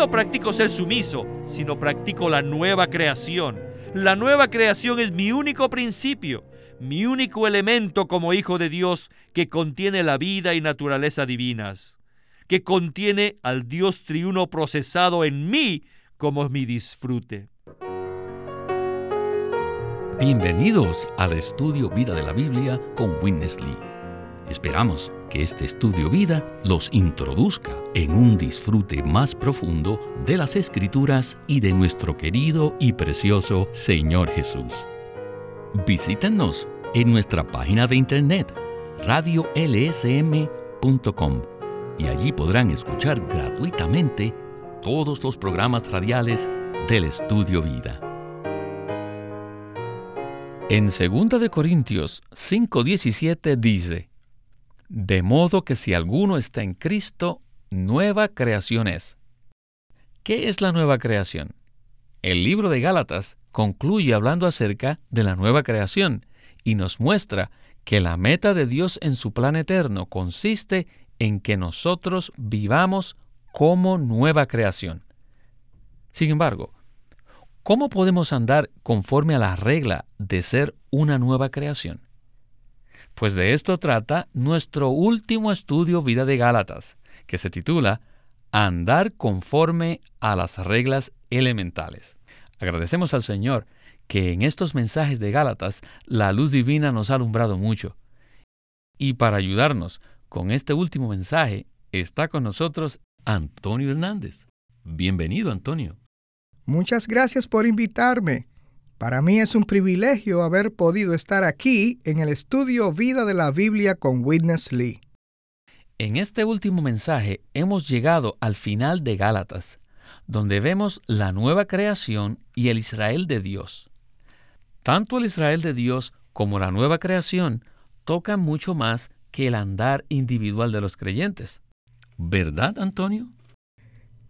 no practico ser sumiso, sino practico la nueva creación. La nueva creación es mi único principio, mi único elemento como hijo de Dios que contiene la vida y naturaleza divinas, que contiene al Dios triuno procesado en mí como mi disfrute. Bienvenidos al estudio Vida de la Biblia con Witness Lee. Esperamos que este estudio vida los introduzca en un disfrute más profundo de las escrituras y de nuestro querido y precioso Señor Jesús. Visítenos en nuestra página de internet radiolsm.com y allí podrán escuchar gratuitamente todos los programas radiales del estudio vida. En 2 de Corintios 5:17 dice: de modo que si alguno está en Cristo, nueva creación es. ¿Qué es la nueva creación? El libro de Gálatas concluye hablando acerca de la nueva creación y nos muestra que la meta de Dios en su plan eterno consiste en que nosotros vivamos como nueva creación. Sin embargo, ¿cómo podemos andar conforme a la regla de ser una nueva creación? Pues de esto trata nuestro último estudio Vida de Gálatas, que se titula Andar conforme a las reglas elementales. Agradecemos al Señor que en estos mensajes de Gálatas la luz divina nos ha alumbrado mucho. Y para ayudarnos con este último mensaje está con nosotros Antonio Hernández. Bienvenido, Antonio. Muchas gracias por invitarme. Para mí es un privilegio haber podido estar aquí en el estudio Vida de la Biblia con Witness Lee. En este último mensaje hemos llegado al final de Gálatas, donde vemos la nueva creación y el Israel de Dios. Tanto el Israel de Dios como la nueva creación tocan mucho más que el andar individual de los creyentes. ¿Verdad, Antonio?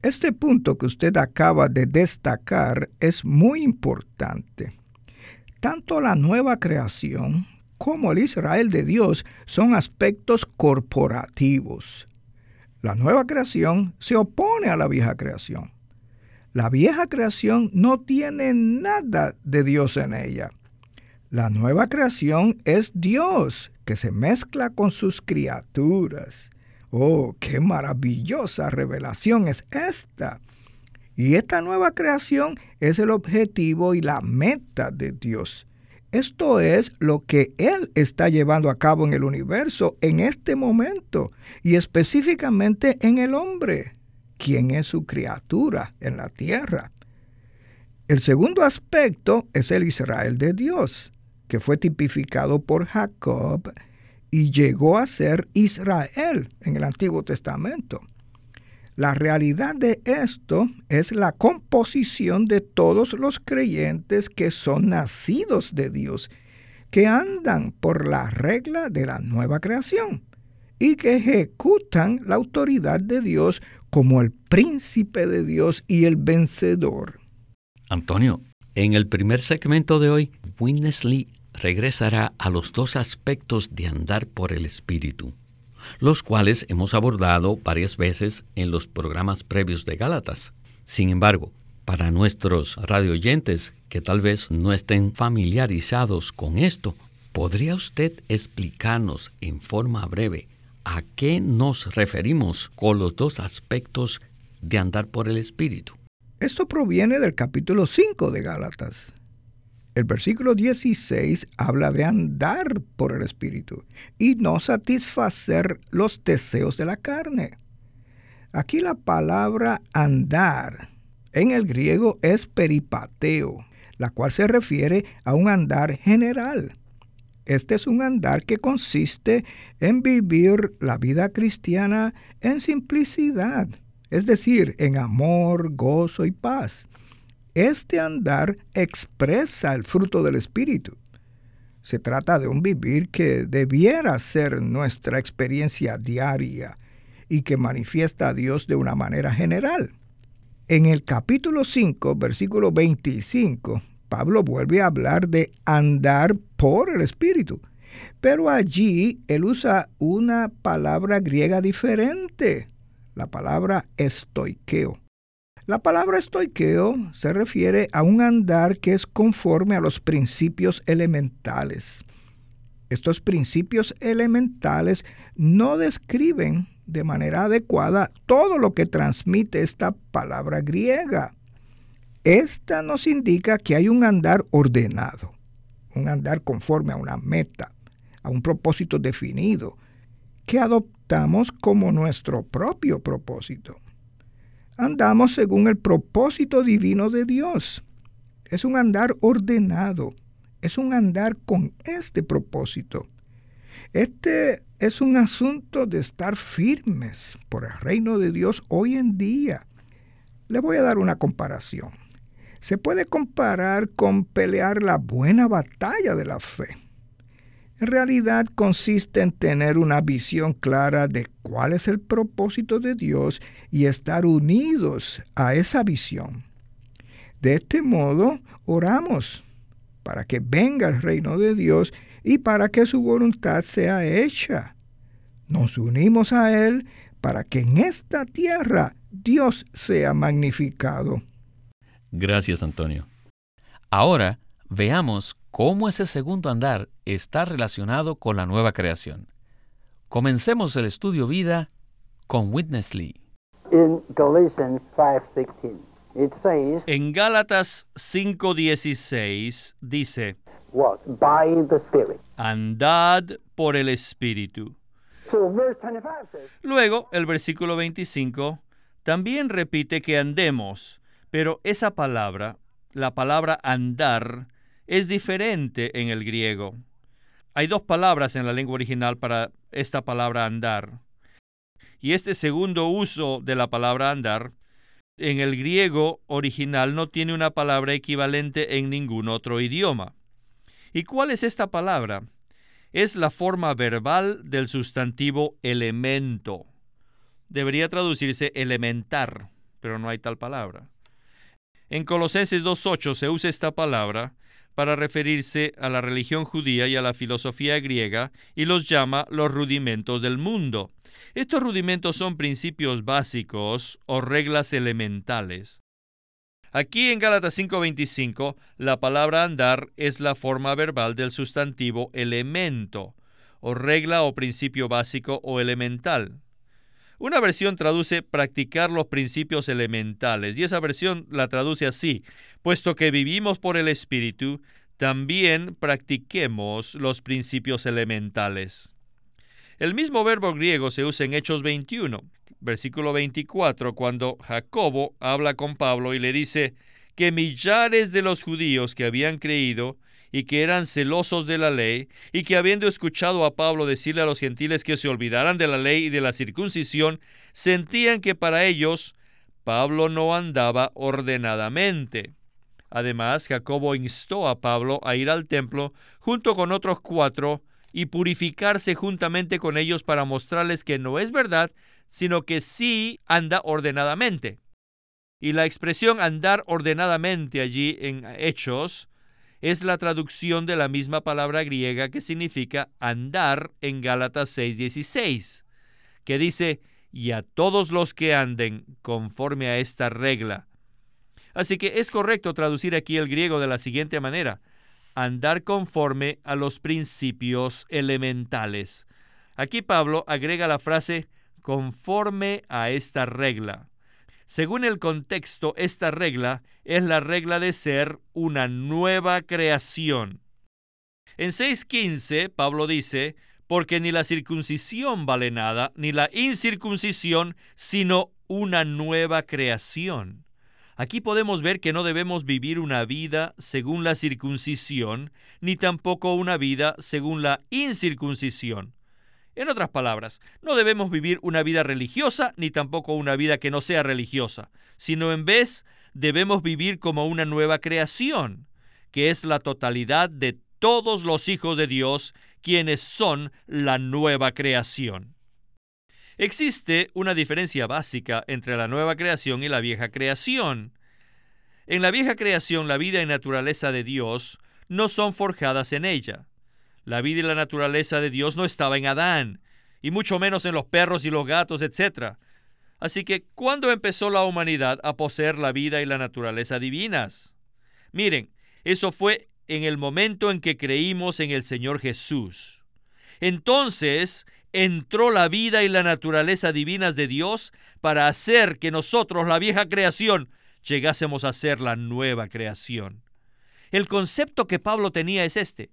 Este punto que usted acaba de destacar es muy importante. Tanto la nueva creación como el Israel de Dios son aspectos corporativos. La nueva creación se opone a la vieja creación. La vieja creación no tiene nada de Dios en ella. La nueva creación es Dios que se mezcla con sus criaturas. Oh, qué maravillosa revelación es esta. Y esta nueva creación es el objetivo y la meta de Dios. Esto es lo que Él está llevando a cabo en el universo en este momento y específicamente en el hombre, quien es su criatura en la tierra. El segundo aspecto es el Israel de Dios, que fue tipificado por Jacob y llegó a ser Israel en el Antiguo Testamento. La realidad de esto es la composición de todos los creyentes que son nacidos de Dios, que andan por la regla de la nueva creación y que ejecutan la autoridad de Dios como el príncipe de Dios y el vencedor. Antonio, en el primer segmento de hoy, Winnesley regresará a los dos aspectos de andar por el Espíritu, los cuales hemos abordado varias veces en los programas previos de Gálatas. Sin embargo, para nuestros radioyentes que tal vez no estén familiarizados con esto, ¿podría usted explicarnos en forma breve a qué nos referimos con los dos aspectos de andar por el Espíritu? Esto proviene del capítulo 5 de Gálatas. El versículo 16 habla de andar por el Espíritu y no satisfacer los deseos de la carne. Aquí la palabra andar en el griego es peripateo, la cual se refiere a un andar general. Este es un andar que consiste en vivir la vida cristiana en simplicidad, es decir, en amor, gozo y paz. Este andar expresa el fruto del Espíritu. Se trata de un vivir que debiera ser nuestra experiencia diaria y que manifiesta a Dios de una manera general. En el capítulo 5, versículo 25, Pablo vuelve a hablar de andar por el Espíritu, pero allí él usa una palabra griega diferente, la palabra estoiqueo La palabra estoiqueo se refiere a un andar que es conforme a los principios elementales. Estos principios elementales no describen de manera adecuada todo lo que transmite esta palabra griega. Esta nos indica que hay un andar ordenado, un andar conforme a una meta, a un propósito definido, que adoptamos como nuestro propio propósito. Andamos según el propósito divino de Dios. Es un andar ordenado, es un andar con este propósito. Este es un asunto de estar firmes por el reino de Dios hoy en día. Le voy a dar una comparación. Se puede comparar con pelear la buena batalla de la fe. En realidad consiste en tener una visión clara de cuál es el propósito de Dios y estar unidos a esa visión. De este modo, oramos para que venga el reino de Dios y para que su voluntad sea hecha. Nos unimos a Él para que en esta tierra Dios sea magnificado. Gracias, Antonio. Ahora veamos cómo ese segundo andar está relacionado con la nueva creación. Comencemos el estudio vida con Witness Lee. En Gálatas 5:16 dice, Andad por el Espíritu. Luego, el versículo 25 también repite que andemos, pero esa palabra, la palabra andar, es diferente en el griego. Hay dos palabras en la lengua original para esta palabra andar. Y este segundo uso de la palabra andar en el griego original no tiene una palabra equivalente en ningún otro idioma. ¿Y cuál es esta palabra? Es la forma verbal del sustantivo elemento. Debería traducirse elementar, pero no hay tal palabra. En Colosenses 2.8 se usa esta palabra para referirse a la religión judía y a la filosofía griega y los llama los rudimentos del mundo. Estos rudimentos son principios básicos o reglas elementales. Aquí en Gálatas 5:25, la palabra andar es la forma verbal del sustantivo elemento, o regla o principio básico o elemental. Una versión traduce practicar los principios elementales y esa versión la traduce así, puesto que vivimos por el Espíritu, también practiquemos los principios elementales. El mismo verbo griego se usa en Hechos 21, versículo 24, cuando Jacobo habla con Pablo y le dice que millares de los judíos que habían creído y que eran celosos de la ley, y que habiendo escuchado a Pablo decirle a los gentiles que se olvidaran de la ley y de la circuncisión, sentían que para ellos Pablo no andaba ordenadamente. Además, Jacobo instó a Pablo a ir al templo junto con otros cuatro y purificarse juntamente con ellos para mostrarles que no es verdad, sino que sí anda ordenadamente. Y la expresión andar ordenadamente allí en Hechos es la traducción de la misma palabra griega que significa andar en Gálatas 6:16, que dice, y a todos los que anden conforme a esta regla. Así que es correcto traducir aquí el griego de la siguiente manera, andar conforme a los principios elementales. Aquí Pablo agrega la frase conforme a esta regla. Según el contexto, esta regla es la regla de ser una nueva creación. En 6.15, Pablo dice, porque ni la circuncisión vale nada, ni la incircuncisión, sino una nueva creación. Aquí podemos ver que no debemos vivir una vida según la circuncisión, ni tampoco una vida según la incircuncisión. En otras palabras, no debemos vivir una vida religiosa ni tampoco una vida que no sea religiosa, sino en vez debemos vivir como una nueva creación, que es la totalidad de todos los hijos de Dios, quienes son la nueva creación. Existe una diferencia básica entre la nueva creación y la vieja creación. En la vieja creación la vida y naturaleza de Dios no son forjadas en ella. La vida y la naturaleza de Dios no estaba en Adán, y mucho menos en los perros y los gatos, etc. Así que, ¿cuándo empezó la humanidad a poseer la vida y la naturaleza divinas? Miren, eso fue en el momento en que creímos en el Señor Jesús. Entonces entró la vida y la naturaleza divinas de Dios para hacer que nosotros, la vieja creación, llegásemos a ser la nueva creación. El concepto que Pablo tenía es este.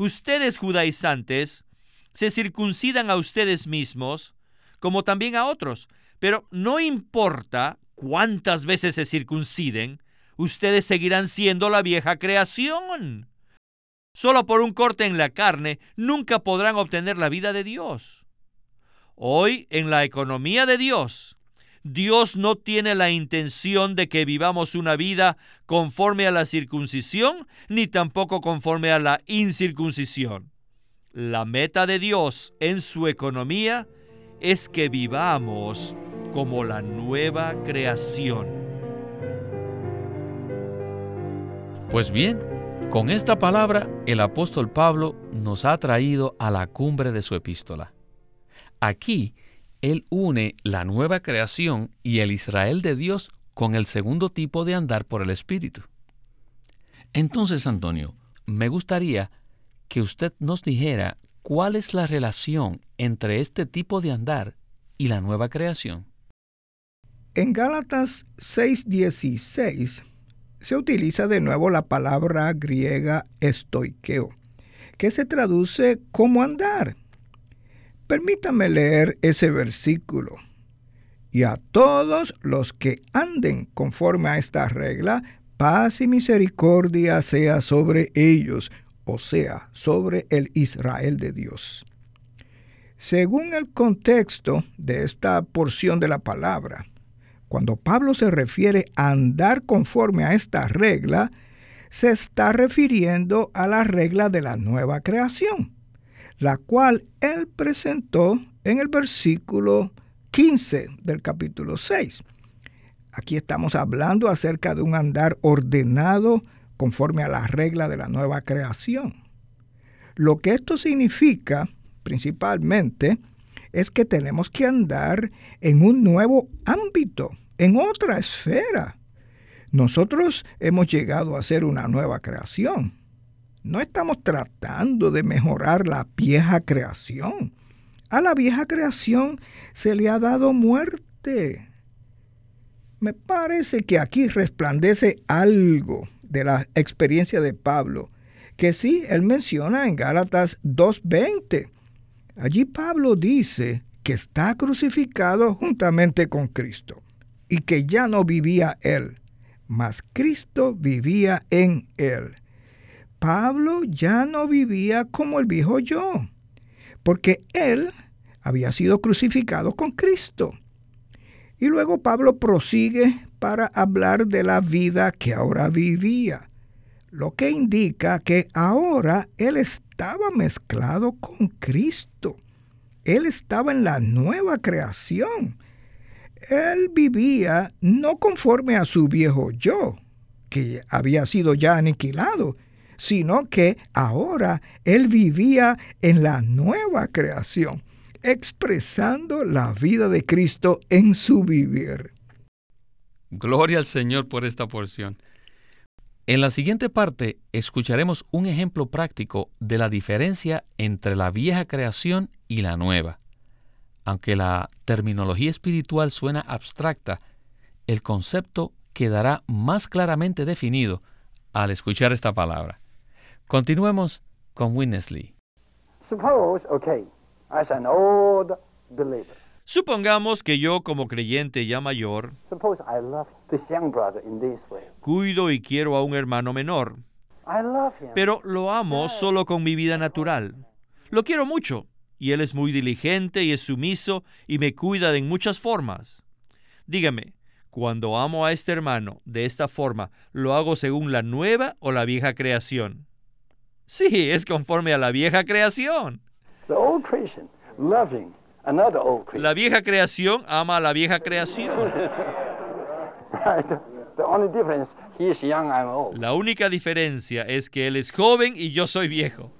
Ustedes judaizantes se circuncidan a ustedes mismos como también a otros, pero no importa cuántas veces se circunciden, ustedes seguirán siendo la vieja creación. Solo por un corte en la carne nunca podrán obtener la vida de Dios. Hoy, en la economía de Dios, Dios no tiene la intención de que vivamos una vida conforme a la circuncisión, ni tampoco conforme a la incircuncisión. La meta de Dios en su economía es que vivamos como la nueva creación. Pues bien, con esta palabra el apóstol Pablo nos ha traído a la cumbre de su epístola. Aquí él une la nueva creación y el Israel de Dios con el segundo tipo de andar por el Espíritu. Entonces, Antonio, me gustaría que usted nos dijera cuál es la relación entre este tipo de andar y la nueva creación. En Gálatas 6:16 se utiliza de nuevo la palabra griega estoikeo, que se traduce como andar. Permítame leer ese versículo. Y a todos los que anden conforme a esta regla, paz y misericordia sea sobre ellos, o sea, sobre el Israel de Dios. Según el contexto de esta porción de la palabra, cuando Pablo se refiere a andar conforme a esta regla, se está refiriendo a la regla de la nueva creación la cual él presentó en el versículo 15 del capítulo 6. Aquí estamos hablando acerca de un andar ordenado conforme a la regla de la nueva creación. Lo que esto significa principalmente es que tenemos que andar en un nuevo ámbito, en otra esfera. Nosotros hemos llegado a ser una nueva creación. No estamos tratando de mejorar la vieja creación. A la vieja creación se le ha dado muerte. Me parece que aquí resplandece algo de la experiencia de Pablo, que sí, él menciona en Gálatas 2.20. Allí Pablo dice que está crucificado juntamente con Cristo y que ya no vivía él, mas Cristo vivía en él. Pablo ya no vivía como el viejo yo, porque él había sido crucificado con Cristo. Y luego Pablo prosigue para hablar de la vida que ahora vivía, lo que indica que ahora él estaba mezclado con Cristo. Él estaba en la nueva creación. Él vivía no conforme a su viejo yo, que había sido ya aniquilado, sino que ahora él vivía en la nueva creación, expresando la vida de Cristo en su vivir. Gloria al Señor por esta porción. En la siguiente parte escucharemos un ejemplo práctico de la diferencia entre la vieja creación y la nueva. Aunque la terminología espiritual suena abstracta, el concepto quedará más claramente definido al escuchar esta palabra. Continuemos con Winnesley. Supongamos que yo como creyente ya mayor cuido y quiero a un hermano menor, pero lo amo solo con mi vida natural. Lo quiero mucho y él es muy diligente y es sumiso y me cuida en muchas formas. Dígame, cuando amo a este hermano de esta forma, ¿lo hago según la nueva o la vieja creación? Sí, es conforme a la vieja creación. La vieja creación ama a la vieja creación. La única diferencia es que él es joven y yo soy viejo.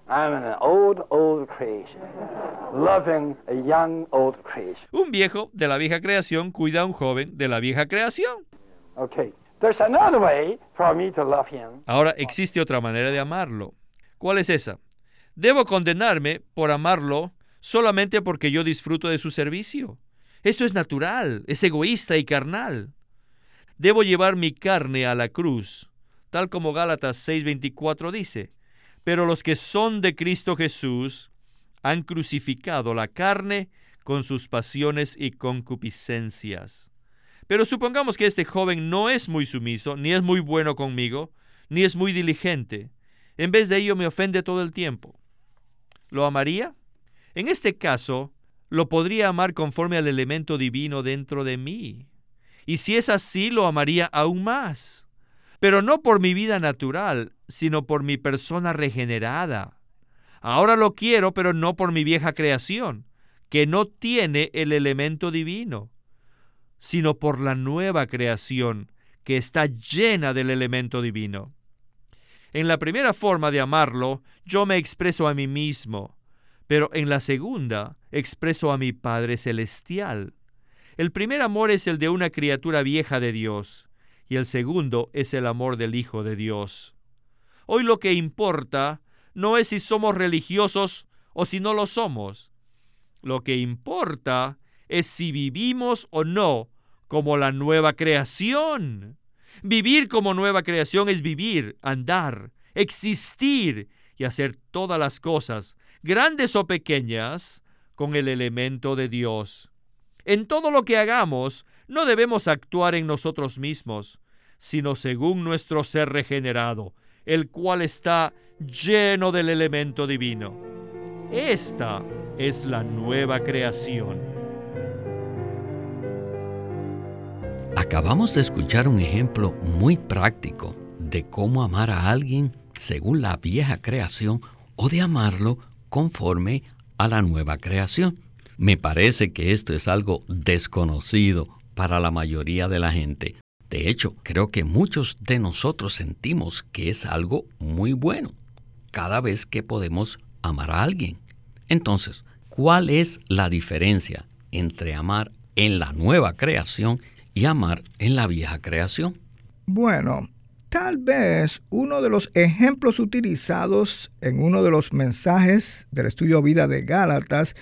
Un viejo de la vieja creación cuida a un joven de la vieja creación. Ahora existe otra manera de amarlo. ¿Cuál es esa? Debo condenarme por amarlo solamente porque yo disfruto de su servicio. Esto es natural, es egoísta y carnal. Debo llevar mi carne a la cruz, tal como Gálatas 6:24 dice. Pero los que son de Cristo Jesús han crucificado la carne con sus pasiones y concupiscencias. Pero supongamos que este joven no es muy sumiso, ni es muy bueno conmigo, ni es muy diligente. En vez de ello me ofende todo el tiempo. ¿Lo amaría? En este caso, lo podría amar conforme al elemento divino dentro de mí. Y si es así, lo amaría aún más. Pero no por mi vida natural, sino por mi persona regenerada. Ahora lo quiero, pero no por mi vieja creación, que no tiene el elemento divino, sino por la nueva creación, que está llena del elemento divino. En la primera forma de amarlo, yo me expreso a mí mismo, pero en la segunda expreso a mi Padre Celestial. El primer amor es el de una criatura vieja de Dios, y el segundo es el amor del Hijo de Dios. Hoy lo que importa no es si somos religiosos o si no lo somos. Lo que importa es si vivimos o no como la nueva creación. Vivir como nueva creación es vivir, andar, existir y hacer todas las cosas grandes o pequeñas, con el elemento de Dios. En todo lo que hagamos, no debemos actuar en nosotros mismos, sino según nuestro ser regenerado, el cual está lleno del elemento divino. Esta es la nueva creación. Acabamos de escuchar un ejemplo muy práctico de cómo amar a alguien según la vieja creación o de amarlo conforme a la nueva creación. Me parece que esto es algo desconocido para la mayoría de la gente. De hecho, creo que muchos de nosotros sentimos que es algo muy bueno cada vez que podemos amar a alguien. Entonces, ¿cuál es la diferencia entre amar en la nueva creación y amar en la vieja creación? Bueno, Tal vez uno de los ejemplos utilizados en uno de los mensajes del estudio vida de Gálatas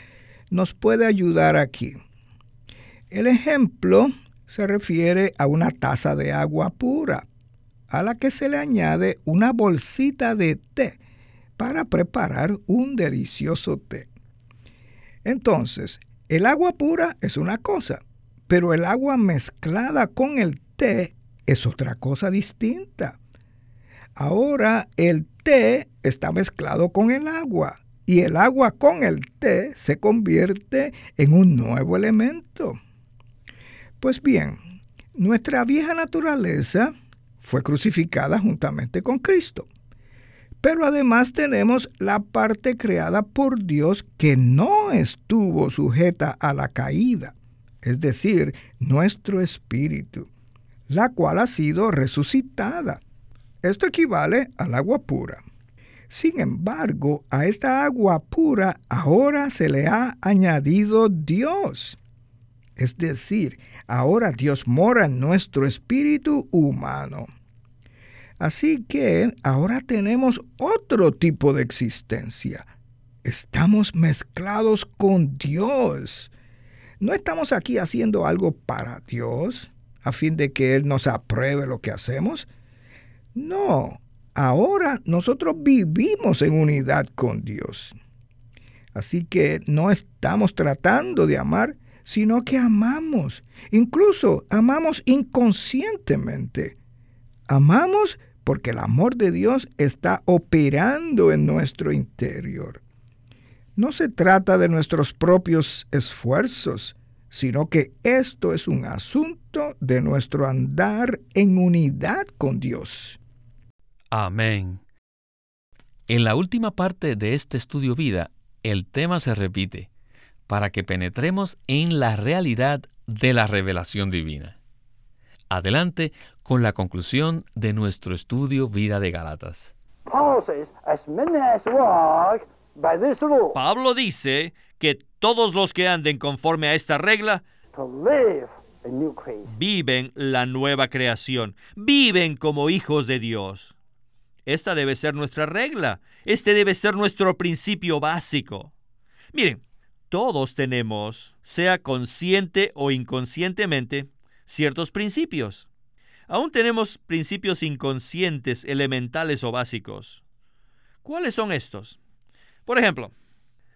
nos puede ayudar aquí. El ejemplo se refiere a una taza de agua pura, a la que se le añade una bolsita de té para preparar un delicioso té. Entonces, el agua pura es una cosa, pero el agua mezclada con el té es otra cosa distinta. Ahora el té está mezclado con el agua y el agua con el té se convierte en un nuevo elemento. Pues bien, nuestra vieja naturaleza fue crucificada juntamente con Cristo. Pero además tenemos la parte creada por Dios que no estuvo sujeta a la caída, es decir, nuestro espíritu la cual ha sido resucitada. Esto equivale al agua pura. Sin embargo, a esta agua pura ahora se le ha añadido Dios. Es decir, ahora Dios mora en nuestro espíritu humano. Así que ahora tenemos otro tipo de existencia. Estamos mezclados con Dios. No estamos aquí haciendo algo para Dios a fin de que Él nos apruebe lo que hacemos. No, ahora nosotros vivimos en unidad con Dios. Así que no estamos tratando de amar, sino que amamos. Incluso amamos inconscientemente. Amamos porque el amor de Dios está operando en nuestro interior. No se trata de nuestros propios esfuerzos, sino que esto es un asunto de nuestro andar en unidad con Dios. Amén. En la última parte de este estudio vida, el tema se repite, para que penetremos en la realidad de la revelación divina. Adelante con la conclusión de nuestro estudio vida de Galatas. Pablo dice que todos los que anden conforme a esta regla viven la nueva creación, viven como hijos de Dios. Esta debe ser nuestra regla, este debe ser nuestro principio básico. Miren, todos tenemos, sea consciente o inconscientemente, ciertos principios. Aún tenemos principios inconscientes, elementales o básicos. ¿Cuáles son estos? Por ejemplo,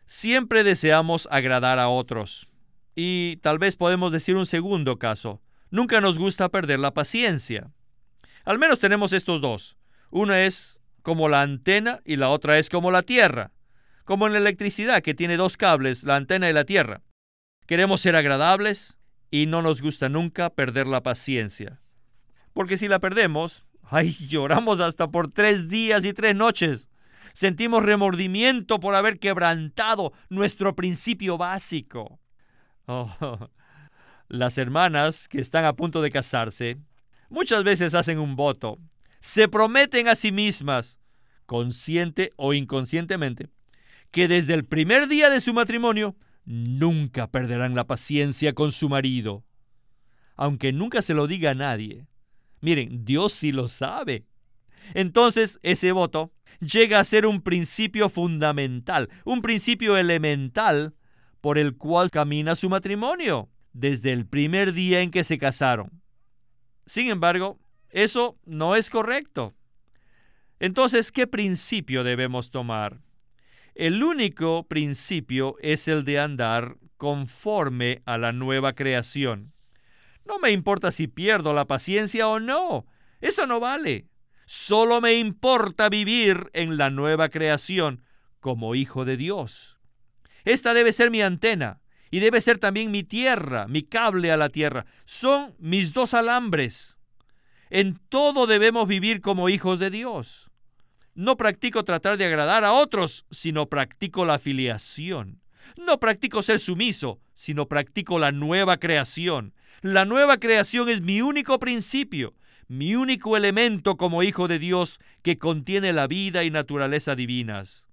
siempre deseamos agradar a otros. Y tal vez podemos decir un segundo caso. Nunca nos gusta perder la paciencia. Al menos tenemos estos dos. Una es como la antena y la otra es como la tierra. Como en la electricidad que tiene dos cables, la antena y la tierra. Queremos ser agradables y no nos gusta nunca perder la paciencia. Porque si la perdemos, ay, lloramos hasta por tres días y tres noches. Sentimos remordimiento por haber quebrantado nuestro principio básico. Oh, las hermanas que están a punto de casarse muchas veces hacen un voto. Se prometen a sí mismas, consciente o inconscientemente, que desde el primer día de su matrimonio nunca perderán la paciencia con su marido. Aunque nunca se lo diga a nadie. Miren, Dios sí lo sabe. Entonces ese voto llega a ser un principio fundamental, un principio elemental por el cual camina su matrimonio desde el primer día en que se casaron. Sin embargo, eso no es correcto. Entonces, ¿qué principio debemos tomar? El único principio es el de andar conforme a la nueva creación. No me importa si pierdo la paciencia o no. Eso no vale. Solo me importa vivir en la nueva creación como hijo de Dios. Esta debe ser mi antena y debe ser también mi tierra, mi cable a la tierra. Son mis dos alambres. En todo debemos vivir como hijos de Dios. No practico tratar de agradar a otros, sino practico la filiación. No practico ser sumiso, sino practico la nueva creación. La nueva creación es mi único principio, mi único elemento como hijo de Dios que contiene la vida y naturaleza divinas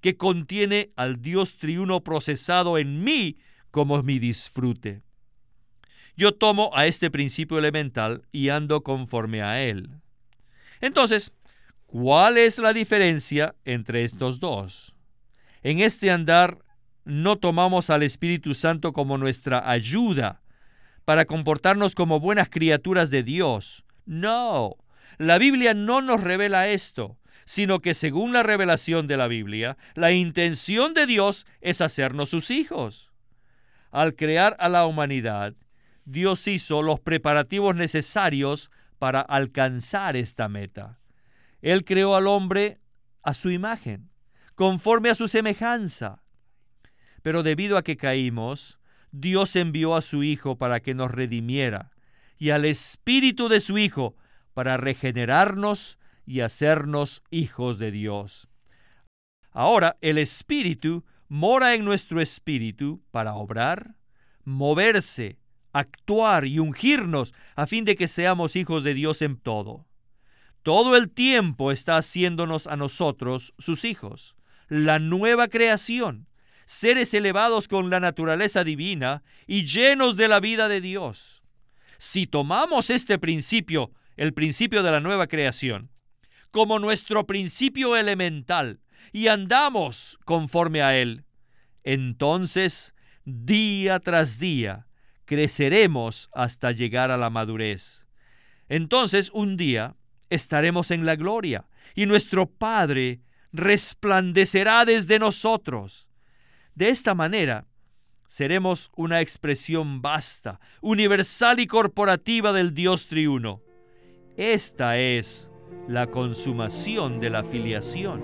que contiene al Dios triuno procesado en mí como mi disfrute. Yo tomo a este principio elemental y ando conforme a él. Entonces, ¿cuál es la diferencia entre estos dos? En este andar no tomamos al Espíritu Santo como nuestra ayuda para comportarnos como buenas criaturas de Dios. No, la Biblia no nos revela esto sino que según la revelación de la Biblia, la intención de Dios es hacernos sus hijos. Al crear a la humanidad, Dios hizo los preparativos necesarios para alcanzar esta meta. Él creó al hombre a su imagen, conforme a su semejanza. Pero debido a que caímos, Dios envió a su Hijo para que nos redimiera, y al Espíritu de su Hijo para regenerarnos y hacernos hijos de Dios. Ahora el Espíritu mora en nuestro espíritu para obrar, moverse, actuar y ungirnos a fin de que seamos hijos de Dios en todo. Todo el tiempo está haciéndonos a nosotros sus hijos, la nueva creación, seres elevados con la naturaleza divina y llenos de la vida de Dios. Si tomamos este principio, el principio de la nueva creación, como nuestro principio elemental y andamos conforme a él, entonces día tras día creceremos hasta llegar a la madurez. Entonces un día estaremos en la gloria y nuestro Padre resplandecerá desde nosotros. De esta manera, seremos una expresión vasta, universal y corporativa del Dios triuno. Esta es la consumación de la filiación.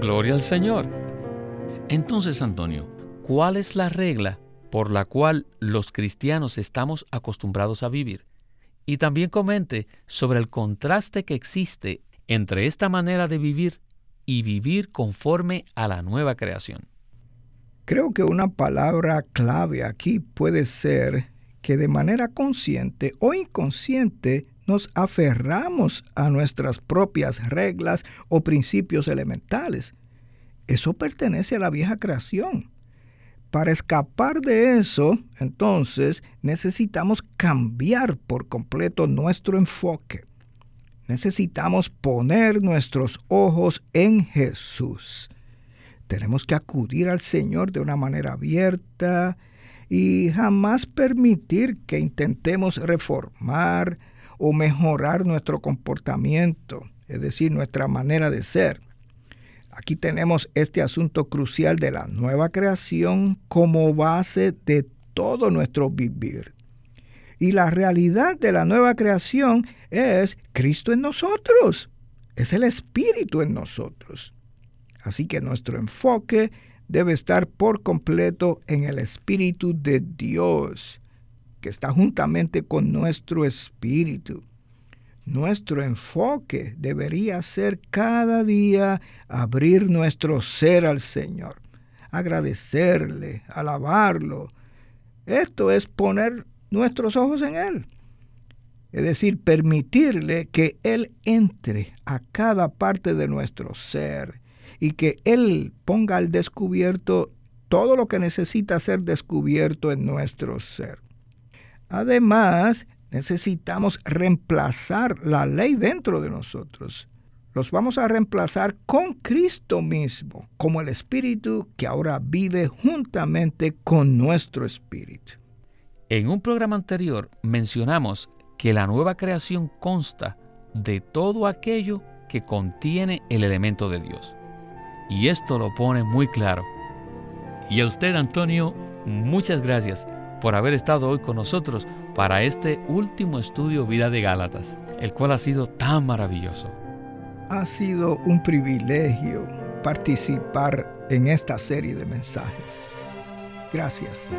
Gloria al Señor. Entonces, Antonio, ¿cuál es la regla por la cual los cristianos estamos acostumbrados a vivir? Y también comente sobre el contraste que existe entre esta manera de vivir y vivir conforme a la nueva creación. Creo que una palabra clave aquí puede ser que de manera consciente o inconsciente nos aferramos a nuestras propias reglas o principios elementales. Eso pertenece a la vieja creación. Para escapar de eso, entonces, necesitamos cambiar por completo nuestro enfoque. Necesitamos poner nuestros ojos en Jesús. Tenemos que acudir al Señor de una manera abierta y jamás permitir que intentemos reformar o mejorar nuestro comportamiento, es decir, nuestra manera de ser. Aquí tenemos este asunto crucial de la nueva creación como base de todo nuestro vivir. Y la realidad de la nueva creación es Cristo en nosotros, es el Espíritu en nosotros. Así que nuestro enfoque debe estar por completo en el Espíritu de Dios, que está juntamente con nuestro espíritu. Nuestro enfoque debería ser cada día abrir nuestro ser al Señor, agradecerle, alabarlo. Esto es poner nuestros ojos en Él. Es decir, permitirle que Él entre a cada parte de nuestro ser y que Él ponga al descubierto todo lo que necesita ser descubierto en nuestro ser. Además, necesitamos reemplazar la ley dentro de nosotros. Los vamos a reemplazar con Cristo mismo, como el Espíritu que ahora vive juntamente con nuestro Espíritu. En un programa anterior mencionamos que la nueva creación consta de todo aquello que contiene el elemento de Dios. Y esto lo pone muy claro. Y a usted, Antonio, muchas gracias por haber estado hoy con nosotros para este último estudio Vida de Gálatas, el cual ha sido tan maravilloso. Ha sido un privilegio participar en esta serie de mensajes. Gracias.